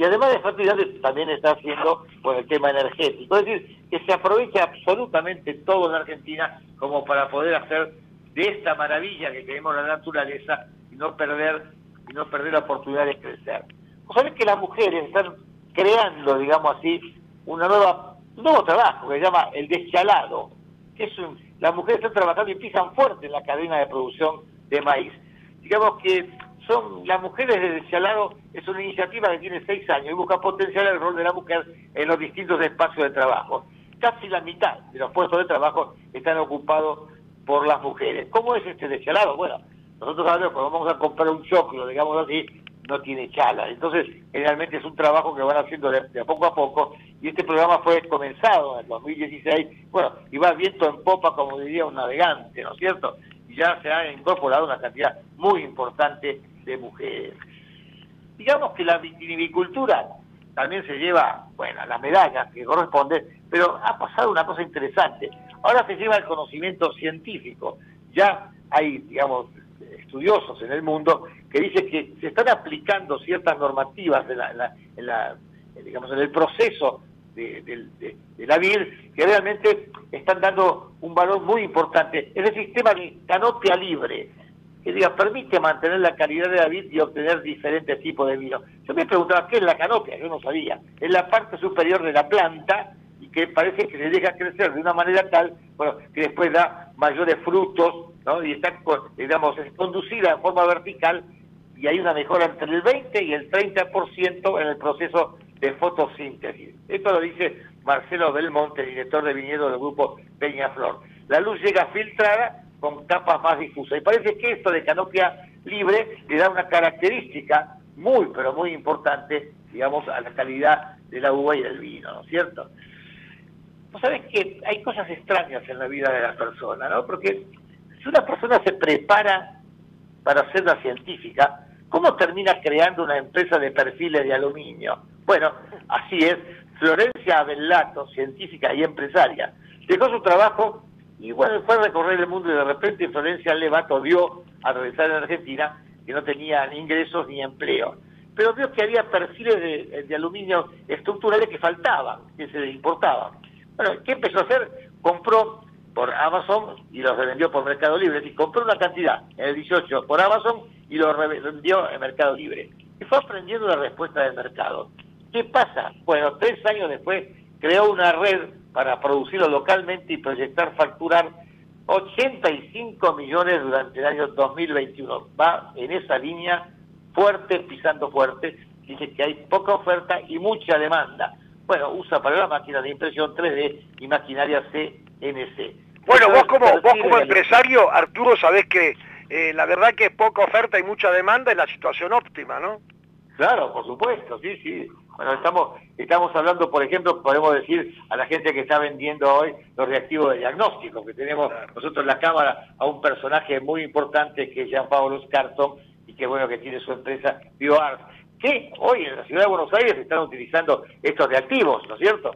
Speaker 4: Y además de fertilizantes también está haciendo por el tema energético. Es decir, que se aprovecha absolutamente todo en Argentina como para poder hacer de esta maravilla que tenemos la naturaleza y no perder y no perder la de crecer. Vos sabés que las mujeres están creando, digamos así, un nuevo trabajo que se llama el deschalado, es las mujeres están trabajando y pisan fuerte en la cadena de producción de maíz. Digamos que son las mujeres de deschalado es una iniciativa que tiene seis años y busca potenciar el rol de la mujer en los distintos espacios de trabajo casi la mitad de los puestos de trabajo están ocupados por las mujeres. ¿Cómo es este deschalado? Bueno, nosotros sabemos cuando vamos a comprar un choclo, digamos así, no tiene chala. Entonces, generalmente es un trabajo que van haciendo de, poco a poco, y este programa fue comenzado en el 2016, bueno, y va viento en popa, como diría un navegante, ¿no es cierto? Y ya se ha incorporado una cantidad muy importante de mujeres. Digamos que la vitinicultura también se lleva, bueno, la medalla que corresponde, pero ha pasado una cosa interesante. Ahora se lleva el conocimiento científico. Ya hay, digamos, estudiosos en el mundo que dicen que se están aplicando ciertas normativas en, la, digamos, en el proceso de, la vid que realmente están dando un valor muy importante. Es el sistema de canopia libre, que diga, permite mantener la calidad de la vid y obtener diferentes tipos de vino. Yo me preguntaba, ¿qué es la canopia? Yo no sabía. Es la parte superior de la planta que parece que se deja crecer de una manera tal, bueno, que después da mayores frutos, ¿no? Y está, digamos, es conducida en forma vertical y hay una mejora entre el 20 y el 30% en el proceso de fotosíntesis. Esto lo dice Marcelo Belmonte, director de viñedo del grupo Peñaflor. La luz llega filtrada con capas más difusas. Y parece que esto de canopia libre le da una característica muy, pero muy importante, digamos, a la calidad de la uva y del vino, ¿no es cierto? Vos sabés que hay cosas extrañas en la vida de la persona, ¿no? Porque si una persona se prepara para ser una científica, ¿cómo termina creando una empresa de perfiles de aluminio? Bueno, así es. Florencia Abellato, científica y empresaria, dejó su trabajo y bueno, fue a recorrer el mundo y de repente Florencia Levato vio, al regresar en Argentina, que no tenía ni ingresos ni empleo. Pero vio que había perfiles de, aluminio estructurales que faltaban, que se importaban. Bueno, ¿qué empezó a hacer? Compró por Amazon y los revendió por Mercado Libre. Es compró una cantidad en el 18 por Amazon y lo revendió en Mercado Libre. Y fue aprendiendo la respuesta del mercado. ¿Qué pasa? Bueno, tres años después creó una red para producirlo localmente y proyectar facturar 85 millones durante el año 2021. Va en esa línea fuerte, pisando fuerte. Dice que hay poca oferta y mucha demanda. Bueno, usa para la máquina de impresión 3D y maquinaria CNC.
Speaker 5: Bueno, vos como, vos como empresario, Arturo, sabés que eh, la verdad que poca oferta y mucha demanda es la situación óptima, ¿no?
Speaker 4: Claro, por supuesto, sí, sí. Bueno, estamos, estamos hablando, por ejemplo, podemos decir a la gente que está vendiendo hoy los reactivos de diagnóstico, que tenemos nosotros en la Cámara a un personaje muy importante que es Jean-Paul Carton y que bueno que tiene su empresa BioArt, que hoy en la ciudad de Buenos Aires están utilizando estos reactivos, ¿no es cierto?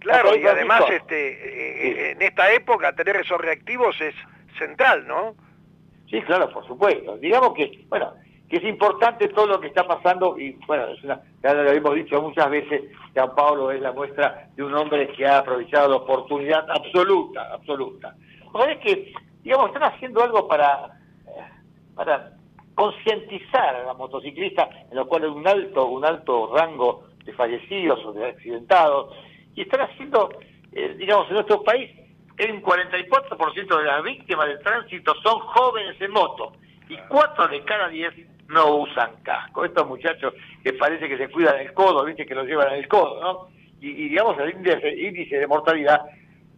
Speaker 5: Claro, y además este, eh, en esta época tener esos reactivos es central, ¿no?
Speaker 4: Sí, claro, por supuesto. Digamos que, bueno, que es importante todo lo que está pasando y bueno, es una, ya lo hemos dicho muchas veces, Juan Pablo es la muestra de un hombre que ha aprovechado la oportunidad absoluta, absoluta. O es que, digamos, están haciendo algo para, para concientizar a la motociclista, en lo cual hay un alto, un alto rango de fallecidos o de accidentados, y están haciendo, eh, digamos, en nuestro país, el 44% de las víctimas del tránsito son jóvenes en moto, y 4 de cada 10 no usan casco. Estos muchachos que parece que se cuidan el codo, viste que lo llevan el codo, ¿no? Y, digamos, el índice, de mortalidad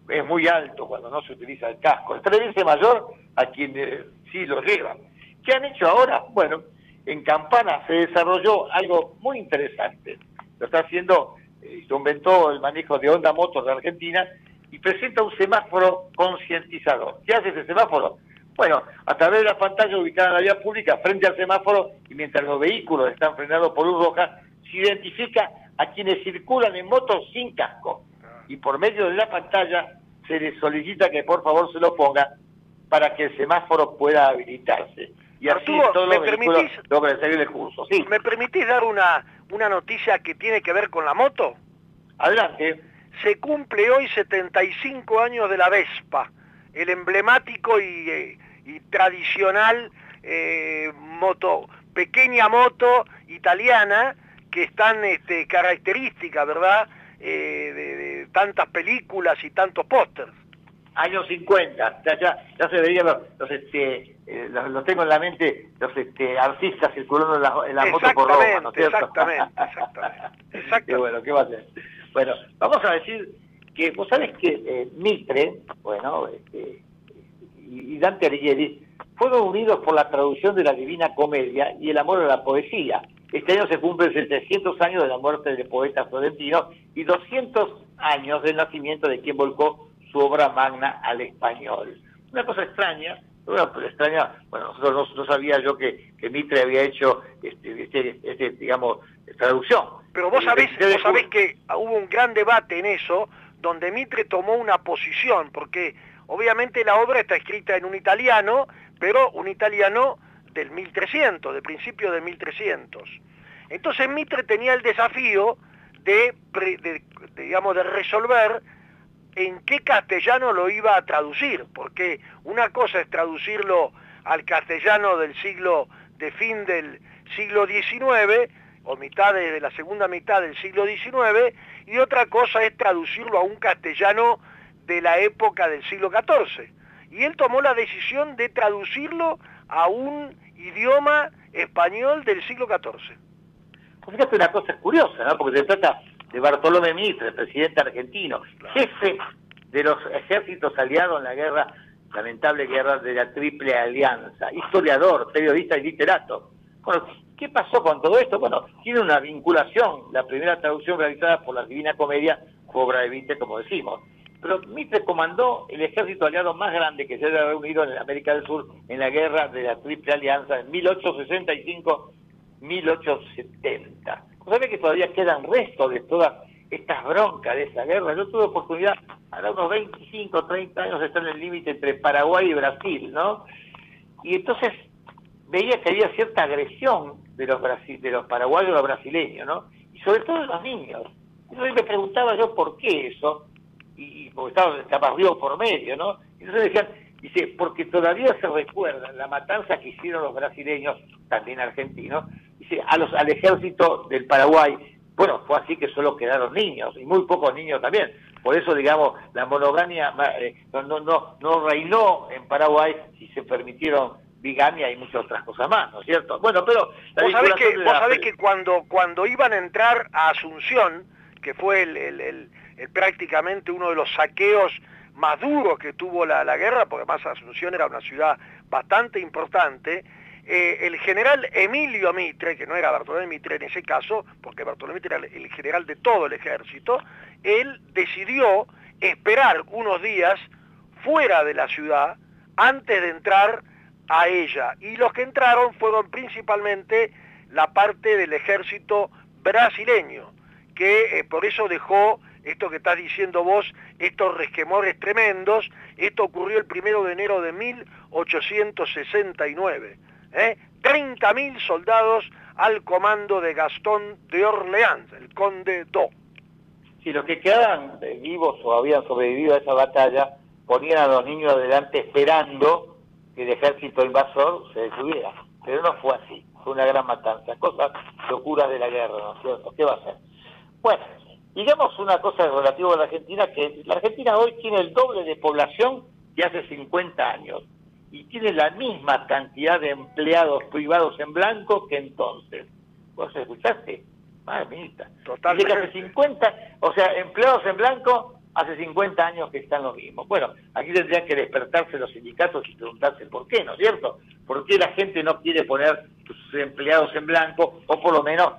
Speaker 4: es muy alto cuando no se utiliza el casco. Es tres veces mayor a quienes sí lo llevan. ¿Qué han hecho ahora? Bueno, en Campana se desarrolló algo muy interesante. Lo está haciendo, eh, se inventó el manejo de Honda Motos de Argentina y presenta un semáforo concientizador. ¿Qué hace ese semáforo? Bueno, a través de la pantalla ubicada en la vía pública frente al semáforo y mientras los vehículos están frenados por luz roja, se identifica a quienes circulan en motos sin casco. Y por medio de la pantalla se les solicita que por favor se lo pongan para que el semáforo pueda habilitarse. Y así todos los vehículos logran seguir el curso. Sí.
Speaker 5: ¿Me permitís dar una, una noticia que tiene que ver con la moto?
Speaker 4: Adelante.
Speaker 5: Se cumple hoy 75 años de la Vespa, el emblemático y... Eh, y tradicional eh, moto, pequeña moto italiana que es tan este, característica, ¿verdad? Eh, de, tantas películas y tantos pósters.
Speaker 4: Años 50, ya, ya, ya se veían los, este, eh, los, tengo en la mente, los este, artistas circulando en la, en la moto por Roma, ¿no es cierto?
Speaker 5: Exactamente, exactamente.
Speaker 4: Qué bueno, ¿qué va a hacer? Bueno, vamos a decir que, vos sabés que Mitre, bueno, este, y Dante Alighieri fueron unidos por la traducción de la Divina Comedia y el amor a la poesía. Este año se cumplen 700 años de la muerte del poeta florentino y 200 años del nacimiento de quien volcó su obra magna al español. Una cosa extraña, una cosa extraña, bueno, nosotros no, sabía yo que, Mitre había hecho este, este, este, digamos, traducción.
Speaker 5: Pero vos sabés, vos sabés que hubo un gran debate en eso, donde Mitre tomó una posición, porque Obviamente la obra está escrita en un italiano, pero un italiano del 1300, de principio de 1300. Entonces Mitre tenía el desafío de, digamos, de resolver en qué castellano lo iba a traducir, porque una cosa es traducirlo al castellano del siglo, de fin del siglo XIX, o mitad de la segunda mitad del siglo XIX, y otra cosa es traducirlo a un castellano de la época del siglo XIV. Y él tomó la decisión de traducirlo a un idioma español del siglo XIV.
Speaker 4: Pues fíjate una cosa curiosa, ¿no? porque se trata de Bartolomé Mitre, presidente argentino, jefe de los ejércitos aliados en la guerra, lamentable guerra de la Triple Alianza, historiador, periodista y literato. Bueno, ¿qué pasó con todo esto? Bueno, tiene una vinculación, la primera traducción realizada por la Divina Comedia, obra de Mitre, como decimos, pero Mitre comandó el ejército aliado más grande que se haya reunido en América del Sur en la guerra de la Triple Alianza en 1865-1870. ¿Sabe que todavía quedan restos de todas estas broncas de esa guerra? Yo tuve oportunidad, a unos 25, 30 años, estar en el límite entre Paraguay y Brasil, ¿no? Y entonces veía que había cierta agresión de los, de los paraguayos a los brasileños, ¿no? Y sobre todo de los niños. Entonces me preguntaba yo por qué eso, y, porque estaba, estaba Río por medio, ¿no? Entonces decían, dice, porque todavía se recuerda la matanza que hicieron los brasileños, también argentinos, dice, a los, al ejército del Paraguay, bueno, fue así que solo quedaron niños, y muy pocos niños también, Por eso, digamos, la monogamia eh, no, no, no, reinó en Paraguay si se permitieron bigamia y muchas otras cosas más, ¿no es cierto? Bueno, pero...
Speaker 5: vos sabés que, vos sabés que cuando, cuando iban a entrar a Asunción, que fue el, el, prácticamente uno de los saqueos más duros que tuvo la, la guerra, porque más Asunción era una ciudad bastante importante, eh, el general Emilio Mitre, que no era Bartolomé Mitre en ese caso, porque Bartolomé Mitre era el general de todo el ejército, él decidió esperar unos días fuera de la ciudad antes de entrar a ella. Y los que entraron fueron principalmente la parte del ejército brasileño, que eh, por eso dejó esto que estás diciendo vos, estos resquemores tremendos. Esto ocurrió el primero de enero de 1869. ¿eh? 30.000 soldados al comando de Gastón de Orleans, el conde Do.
Speaker 4: Si los que quedaban vivos o habían sobrevivido a esa batalla ponían a los niños adelante esperando que el ejército invasor se detuviera. Pero no fue así, fue una gran matanza, cosas locuras de la guerra, ¿no es cierto? ¿Qué va a hacer? Bueno, digamos una cosa relativa a la Argentina, que la Argentina hoy tiene el doble de población que hace 50 años y tiene la misma cantidad de empleados privados en blanco que entonces. ¿Vos escuchaste? Madre Totalmente. hace 50, o sea, empleados en blanco hace 50 años que están los mismos. Bueno, aquí tendrían que despertarse los sindicatos y preguntarse por qué, ¿no es cierto? ¿Por qué la gente no quiere poner sus empleados en blanco o por lo menos,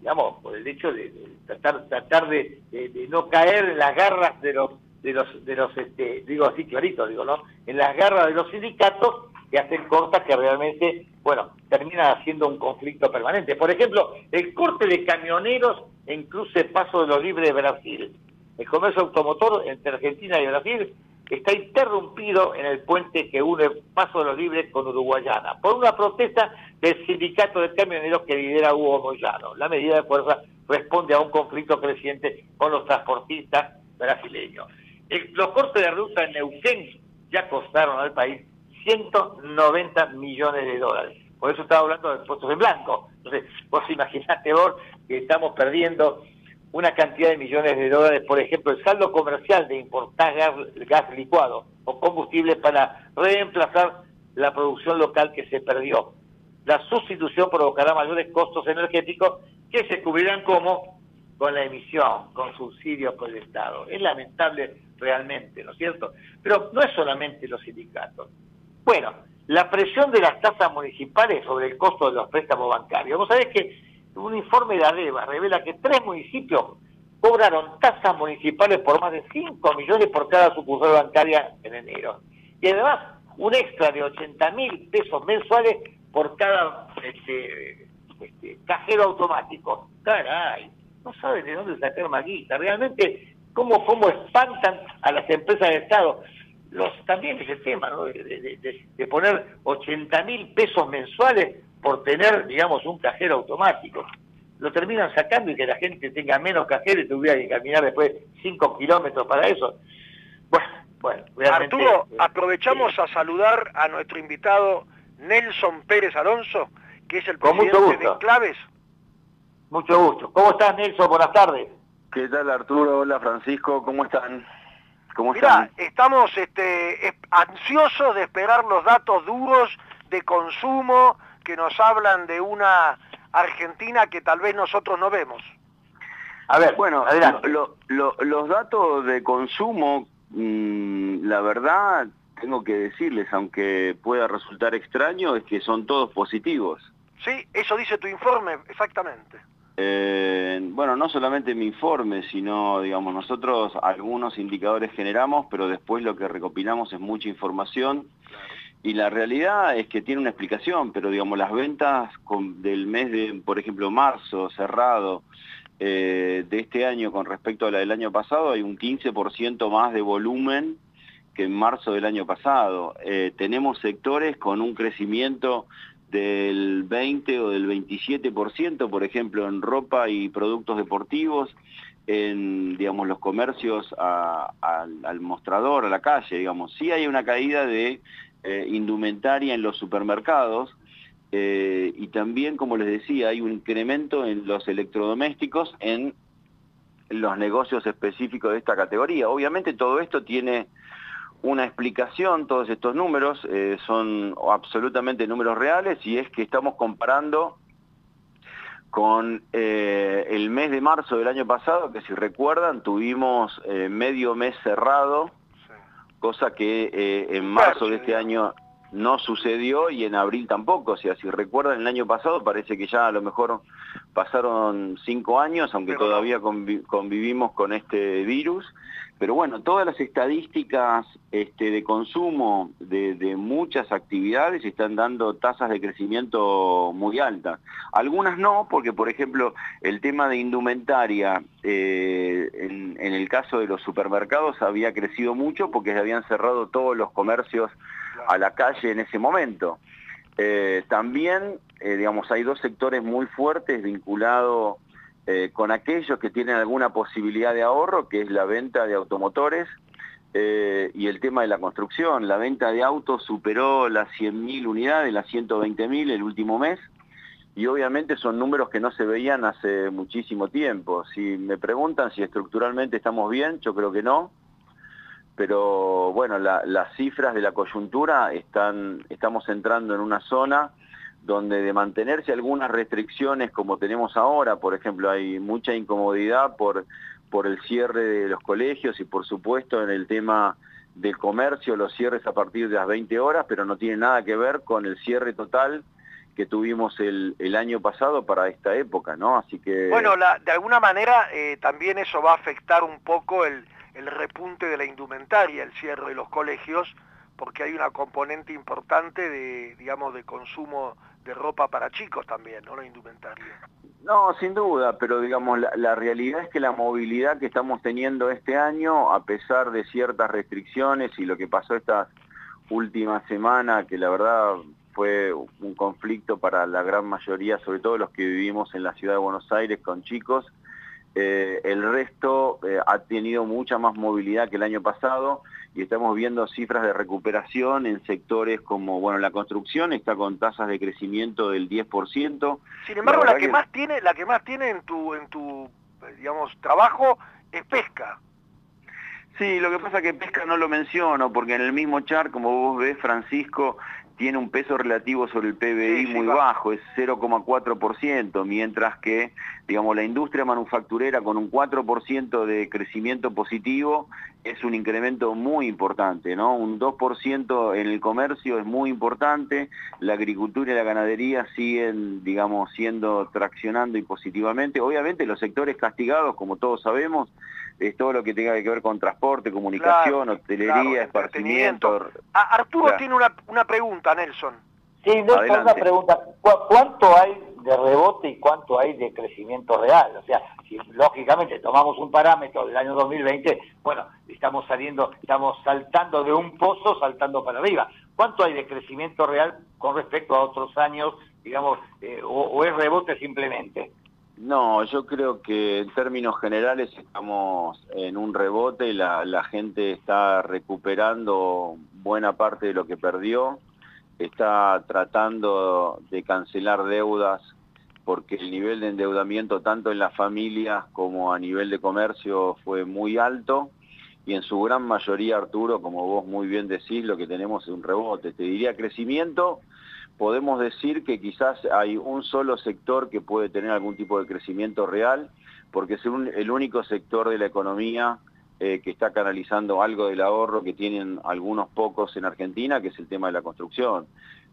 Speaker 4: digamos, por el hecho de, tratar, tratar de, no caer en las garras de los de los, de los este, digo así clarito, digo, ¿no? En las garras de los sindicatos que hacen cosas que realmente, bueno, terminan haciendo un conflicto permanente. Por ejemplo, el corte de camioneros en cruce Paso de los Libres de Brasil. El comercio automotor entre Argentina y Brasil está interrumpido en el puente que une Paso de los Libres con Uruguayana, por una protesta del sindicato de camioneros que lidera Hugo Moyano. La medida de fuerza responde a un conflicto creciente con los transportistas brasileños los cortes de ruta en Neuquén ya costaron al país 190 millones de dólares. Por eso estaba hablando de puestos en blanco. Entonces, vos imaginate vos que estamos perdiendo una cantidad de millones de dólares, por ejemplo, el saldo comercial de importar gas, licuado o combustible para reemplazar la producción local que se perdió. La sustitución provocará mayores costos energéticos que se cubrirán como con la emisión, con subsidios por el Estado. Es lamentable realmente, ¿no es cierto? Pero no es solamente los sindicatos. Bueno, la presión de las tasas municipales sobre el costo de los préstamos bancarios. Vos sabés que un informe de ADEVA revela que tres municipios cobraron tasas municipales por más de 5 millones por cada sucursal bancaria en enero. Y además, un extra de 80 mil pesos mensuales por cada este, este, cajero automático. Caray, no saben de dónde sacar maguita. Realmente cómo, cómo espantan a las empresas de Estado. Los, también ese tema ¿no? de, poner 80 mil pesos mensuales por tener, digamos, un cajero automático. Lo terminan sacando y que la gente tenga menos cajero y tuviera que caminar después 5 kilómetros para eso. Bueno, bueno,
Speaker 5: Arturo, eh, aprovechamos a saludar a nuestro invitado Nelson Pérez Alonso, que es el presidente de Claves.
Speaker 4: Mucho gusto. ¿Cómo estás, Nelson? Buenas tardes.
Speaker 9: ¿Qué tal Arturo? Hola Francisco, ¿cómo están?
Speaker 5: ¿Cómo Mirá, estamos este, ansiosos de esperar los datos duros de consumo que nos hablan de una Argentina que tal vez nosotros no vemos.
Speaker 9: A ver, bueno, los datos de consumo, mm, la verdad, tengo que decirles, aunque pueda resultar extraño, es que son todos positivos.
Speaker 5: Sí, eso dice tu informe, exactamente.
Speaker 9: Eh, bueno, no solamente mi informe, sino, digamos, nosotros algunos indicadores generamos, pero después lo que recopilamos es mucha información. Y la realidad es que tiene una explicación, pero digamos, las ventas del mes de, por ejemplo, marzo cerrado eh, de este año con respecto a la del año pasado, hay un 15% más de volumen que en marzo del año pasado. Eh, tenemos sectores con un crecimiento del 20 o del 27%, por ejemplo, en ropa y productos deportivos, en digamos, los comercios al mostrador, a la calle, digamos. Sí hay una caída de eh, indumentaria en los supermercados eh, y también, como les decía, hay un incremento en los electrodomésticos en los negocios específicos de esta categoría. Obviamente todo esto tiene una explicación, todos estos números eh, son absolutamente números reales y es que estamos comparando con el mes de marzo del año pasado, que si recuerdan tuvimos medio mes cerrado, cosa que en marzo de este año no sucedió y en abril tampoco, o sea, si recuerdan el año pasado parece que ya a lo mejor pasaron cinco años, aunque todavía convivimos con este virus, pero bueno, todas las estadísticas este, de consumo de, muchas actividades están dando tasas de crecimiento muy altas. Algunas no, porque por ejemplo el tema de indumentaria eh, en, el caso de los supermercados había crecido mucho porque se habían cerrado todos los comercios a la calle en ese momento. Eh, también, eh, digamos, hay dos sectores muy fuertes vinculados eh, con aquellos que tienen alguna posibilidad de ahorro, que es la venta de automotores y el tema de la construcción. La venta de autos superó las 100.000 unidades, las 120.000 el último mes, y obviamente son números que no se veían hace muchísimo tiempo. Si me preguntan si estructuralmente estamos bien, yo creo que no pero bueno, las cifras de la coyuntura están, estamos entrando en una zona donde de mantenerse algunas restricciones como tenemos ahora, por ejemplo, hay mucha incomodidad por, por el cierre de los colegios y por supuesto en el tema del comercio, los cierres a partir de las 20 horas, pero no tiene nada que ver con el cierre total que tuvimos el, año pasado para esta época, ¿no? Así que...
Speaker 5: Bueno, de alguna manera eh, también eso va a afectar un poco el el repunte de la indumentaria, el cierre de los colegios, porque hay una componente importante de, digamos, de consumo de ropa para chicos también, ¿no? La indumentaria.
Speaker 9: No, sin duda, pero digamos, la, realidad es que la movilidad que estamos teniendo este año, a pesar de ciertas restricciones y lo que pasó esta última semana, que la verdad fue un conflicto para la gran mayoría, sobre todo los que vivimos en la ciudad de Buenos Aires con chicos, eh, el resto eh, ha tenido mucha más movilidad que el año pasado y estamos viendo cifras de recuperación en sectores como, bueno, la construcción está con tasas de crecimiento del 10%.
Speaker 5: Sin embargo, la, que, más tiene, la que más tiene en tu, en tu, digamos, trabajo es pesca.
Speaker 9: Sí, lo que pasa es que pesca no lo menciono, porque en el mismo char, como vos ves, Francisco, tiene un peso relativo sobre el PBI muy bajo, es 0,4%, mientras que, digamos, la industria manufacturera con un 4% de crecimiento positivo es un incremento muy importante, ¿no? Un 2% en el comercio es muy importante, la agricultura y la ganadería siguen, digamos, siendo traccionando y positivamente. Obviamente los sectores castigados, como todos sabemos, es todo lo que tenga que ver con transporte, comunicación, hotelería, esparcimiento.
Speaker 5: Arturo tiene una, una, pregunta, Nelson.
Speaker 4: Sí, Nelson, una pregunta. ¿Cuánto hay de rebote y cuánto hay de crecimiento real? O sea, si lógicamente tomamos un parámetro del año 2020, bueno, estamos saliendo, estamos saltando de un pozo, saltando para arriba. ¿Cuánto hay de crecimiento real con respecto a otros años, digamos, eh, o es rebote simplemente?
Speaker 9: No, yo creo que en términos generales estamos en un rebote, la, la gente está recuperando buena parte de lo que perdió, está tratando de cancelar deudas porque el nivel de endeudamiento tanto en las familias como a nivel de comercio fue muy alto y en su gran mayoría, Arturo, como vos muy bien decís, lo que tenemos es un rebote. Te diría crecimiento, podemos decir que quizás hay un solo sector que puede tener algún tipo de crecimiento real, porque es el único sector de la economía eh, que está canalizando algo del ahorro que tienen algunos pocos en Argentina, que es el tema de la construcción.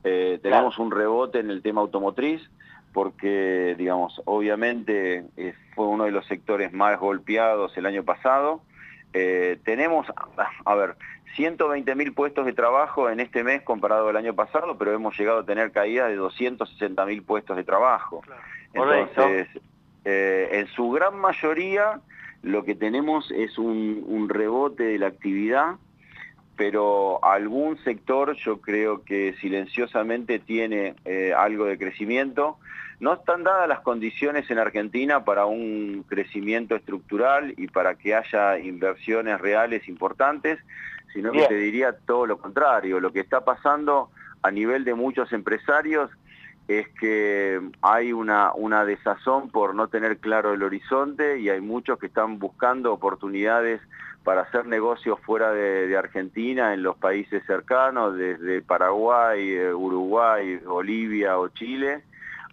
Speaker 9: Eh, tenemos un rebote en el tema automotriz, porque, digamos, obviamente eh, fue uno de los sectores más golpeados el año pasado. Tenemos, a ver, 120 mil puestos de trabajo en este mes comparado al año pasado, pero hemos llegado a tener caída de 260 mil puestos de trabajo. Entonces, eh, en su gran mayoría lo que tenemos es un, rebote de la actividad, pero algún sector yo creo que silenciosamente tiene eh, algo de crecimiento. No están dadas las condiciones en Argentina para un crecimiento estructural y para que haya inversiones reales importantes sino que te diría todo lo contrario. Lo que está pasando a nivel de muchos empresarios es que hay una, una desazón por no tener claro el horizonte y hay muchos que están buscando oportunidades para hacer negocios fuera de, Argentina, en los países cercanos, desde Paraguay, eh, Uruguay, Bolivia o Chile,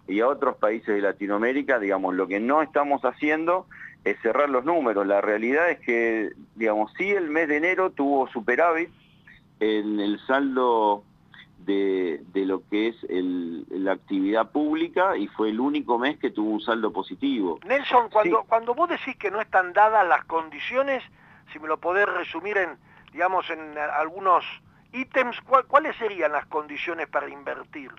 Speaker 9: y a otros países de Latinoamérica, digamos, lo que no estamos haciendo es cerrar los números. La realidad es que, digamos, sí el mes de enero tuvo superávit en el saldo de, lo que es la actividad pública y fue el único mes que tuvo un saldo positivo.
Speaker 5: Nelson, cuando, cuando vos decís que no están dadas las condiciones, si me lo podés resumir en, digamos, en algunos ítems, ¿cuáles serían las condiciones para invertir,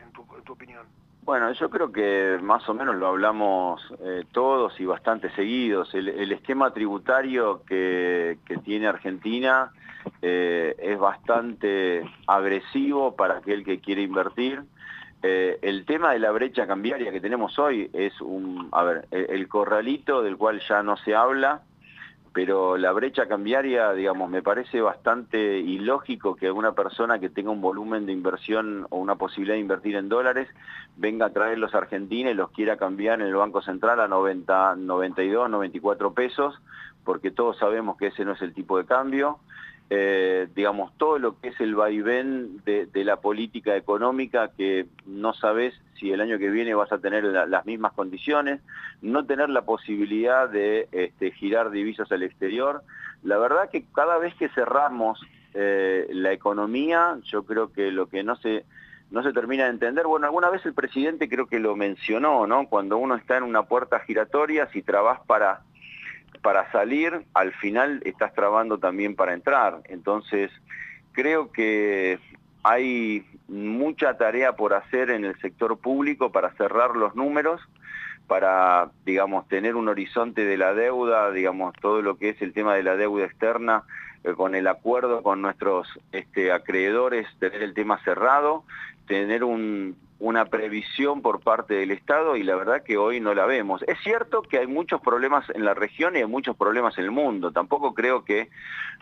Speaker 5: en tu, opinión?
Speaker 9: Bueno, yo creo que más o menos lo hablamos eh, todos y bastante seguidos. El, esquema tributario que, tiene Argentina eh, es bastante agresivo para aquel que quiere invertir. Eh, el tema de la brecha cambiaria que tenemos hoy es un, a ver, el corralito del cual ya no se habla, pero la brecha cambiaria, digamos, me parece bastante ilógico que una persona que tenga un volumen de inversión o una posibilidad de invertir en dólares venga a traerlos a Argentina y los quiera cambiar en el Banco Central a 90, 92, 94 pesos, porque todos sabemos que ese no es el tipo de cambio. Eh, digamos, todo lo que es el vaivén de, la política económica, que no sabes si el año que viene vas a tener las mismas condiciones, no tener la posibilidad de este, girar divisas al exterior. La verdad que cada vez que cerramos eh, la economía, yo creo que lo que no se, no se termina de entender, bueno, alguna vez el presidente creo que lo mencionó, ¿no? Cuando uno está en una puerta giratoria, si trabas para para salir, al final estás trabando también para entrar. Entonces, creo que hay mucha tarea por hacer en el sector público para cerrar los números, para, digamos, tener un horizonte de la deuda, digamos, todo lo que es el tema de la deuda externa, eh, con el acuerdo con nuestros este, acreedores, tener el tema cerrado, tener un, una previsión por parte del Estado y la verdad que hoy no la vemos. Es cierto que hay muchos problemas en la región y hay muchos problemas en el mundo. Tampoco creo que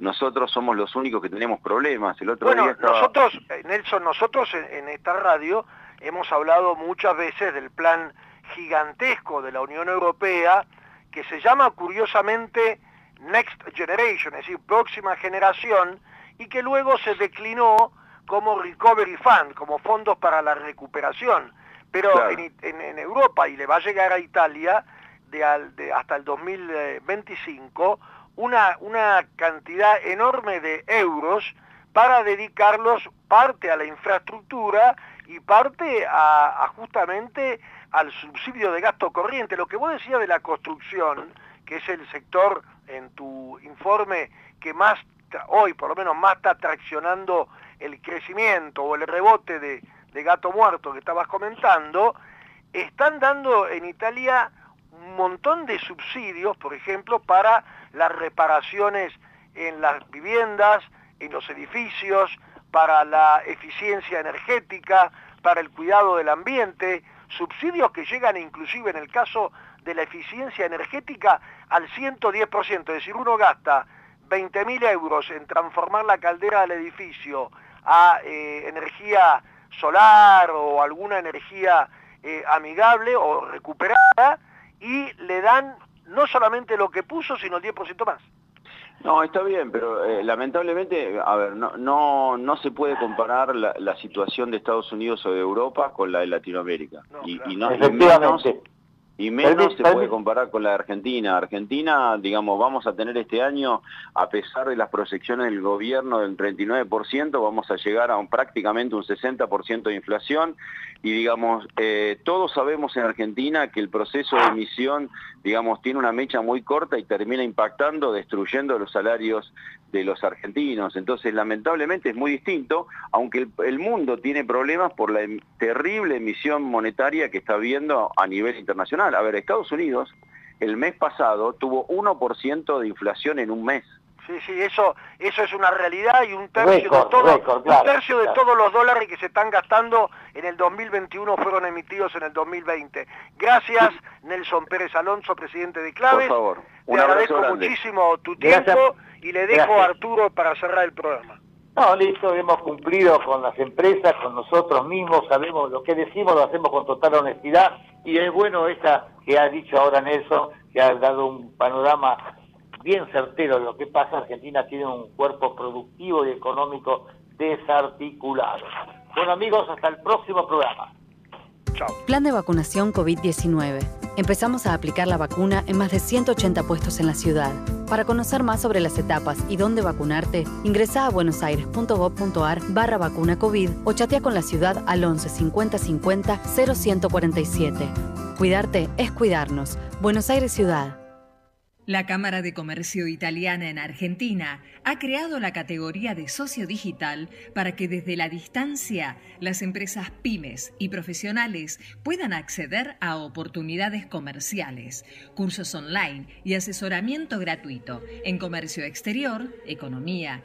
Speaker 9: nosotros somos los únicos que tenemos problemas. El otro
Speaker 5: bueno, nosotros, eh, Nelson, nosotros en, esta radio hemos hablado muchas veces del plan gigantesco de la Unión Europea que se llama curiosamente Next Generation, es decir, próxima generación, y que luego se declinó como Recovery Fund, como fondos para la recuperación. Pero en, Europa, y le va a llegar a Italia de, hasta el 2025, una, una cantidad enorme de euros para dedicarlos parte a la infraestructura y parte a, justamente al subsidio de gasto corriente. Lo que vos decías de la construcción, que es el sector en tu informe que más hoy por lo menos más está traccionando el crecimiento o el rebote de, gato muerto que estabas comentando, están dando en Italia un montón de subsidios, por ejemplo, para las reparaciones en las viviendas, en los edificios, para la eficiencia energética, para el cuidado del ambiente, subsidios que llegan inclusive en el caso de la eficiencia energética al 110%, es decir, uno gasta 20.000 euros en transformar la caldera del edificio a eh, energía solar o alguna energía eh, amigable o recuperada y le dan no solamente lo que puso, sino el 10% más.
Speaker 9: No, está bien, pero eh, lamentablemente, a ver, no, no, no se puede comparar la, situación de Estados Unidos o de Europa con la de Latinoamérica. y, y, no, y menos se puede comparar con la de Argentina. Argentina, digamos, vamos a tener este año, a pesar de las proyecciones del gobierno del 39%, vamos a llegar a un, prácticamente un 60% de inflación. Y digamos, eh, todos sabemos en Argentina que el proceso de emisión, digamos, tiene una mecha muy corta y termina impactando, destruyendo los salarios de los argentinos. Entonces, lamentablemente es muy distinto, aunque el, mundo tiene problemas por la em, terrible emisión monetaria que está viendo a nivel internacional. A ver, Estados Unidos el mes pasado tuvo 1% de inflación en un mes.
Speaker 5: Sí, sí, eso, eso es una realidad y un tercio, de, todo, un tercio de todos los dólares que se están gastando en el 2021 fueron emitidos en el 2020. Gracias, Nelson Pérez Alonso, presidente de Claves.
Speaker 9: Por favor,
Speaker 5: un Te agradezco muchísimo tu tiempo y le dejo a Arturo para cerrar el programa.
Speaker 4: No, listo, hemos cumplido con las empresas, con nosotros mismos, sabemos lo que decimos, lo hacemos con total honestidad y es bueno esta que ha dicho ahora Nelson, que ha dado un panorama bien certero de lo que pasa. Argentina tiene un cuerpo productivo y económico desarticulado. Bueno amigos, hasta el próximo programa.
Speaker 3: Chao. Plan de vacunación COVID-19. Empezamos a aplicar la vacuna en más de 180 puestos en la ciudad. Para conocer más sobre las etapas y dónde vacunarte, ingresa a buenosaires.gov.ar barra vacuna COVID o chatea con la ciudad al 11 50 50 0147. Cuidarte es cuidarnos. Buenos Aires Ciudad.
Speaker 2: La Cámara de Comercio Italiana en Argentina ha creado la categoría de socio digital para que desde la distancia las empresas pymes y profesionales puedan acceder a oportunidades comerciales, cursos online y asesoramiento gratuito en comercio exterior, economía,